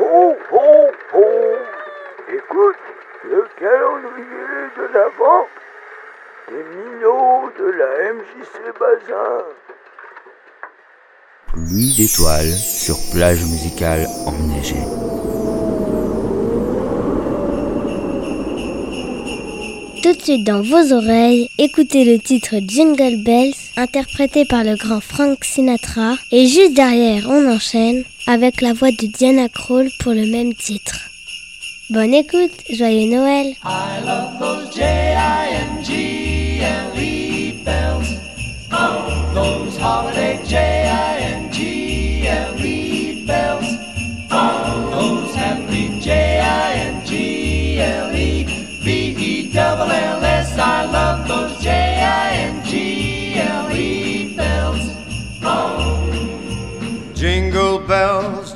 Ho, ho, ho Écoute, le calendrier de l'Avent des minots de la MJC Bazin. Pluie d'étoiles sur plage musicale enneigée. Tout de suite dans vos oreilles, écoutez le titre Jingle Bells, interprété par le grand Frank Sinatra. Et juste derrière, on enchaîne avec la voix de Diana Krall pour le même titre. Bonne écoute, joyeux Noël.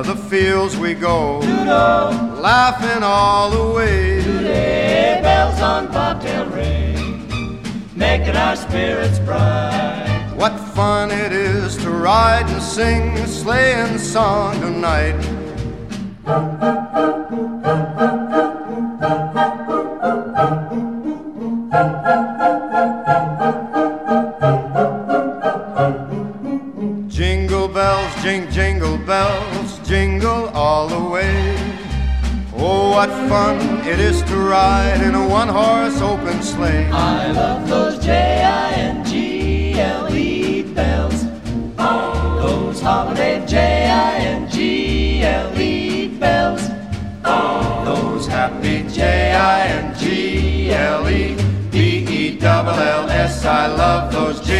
O'er the fields we go, laughing all the way. Today, bells on bobtail ring, making our spirits bright. What fun it is to ride and sing a sleighing song tonight. Jingle bells, jing, jingle bells, jingle all the way. Oh, what fun it is to ride in a one horse open sleigh. I love those J-I-N-G-L-E bells. All those holiday J-I-N-G-L-E bells. Those happy B-E-double-L-S I love those jingle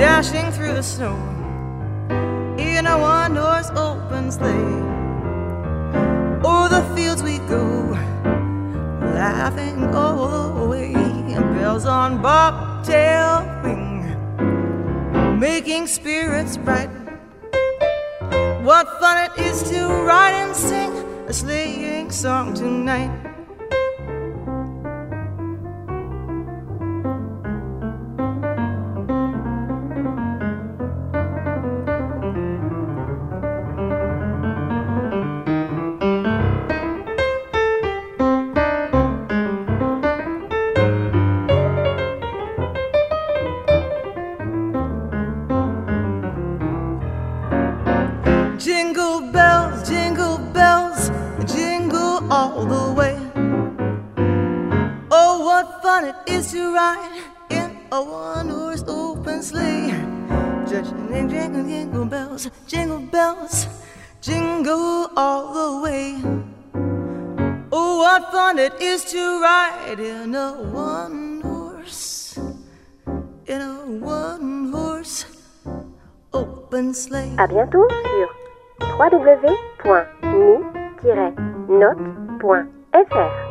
Dashing through the snow in a one horse open sleigh. O'er the fields we go, laughing all the way. Bells on bobtail ring, making spirits bright. What fun it is to ride and sing a sleighing song tonight. All the way. Oh, what fun it is to ride in a one horse open sleigh. Jingle, jingle, jingle bells, jingle bells, jingle all the way. Oh, what fun it is to ride in a one horse, in a one horse open sleigh. À bientôt sur note.fr.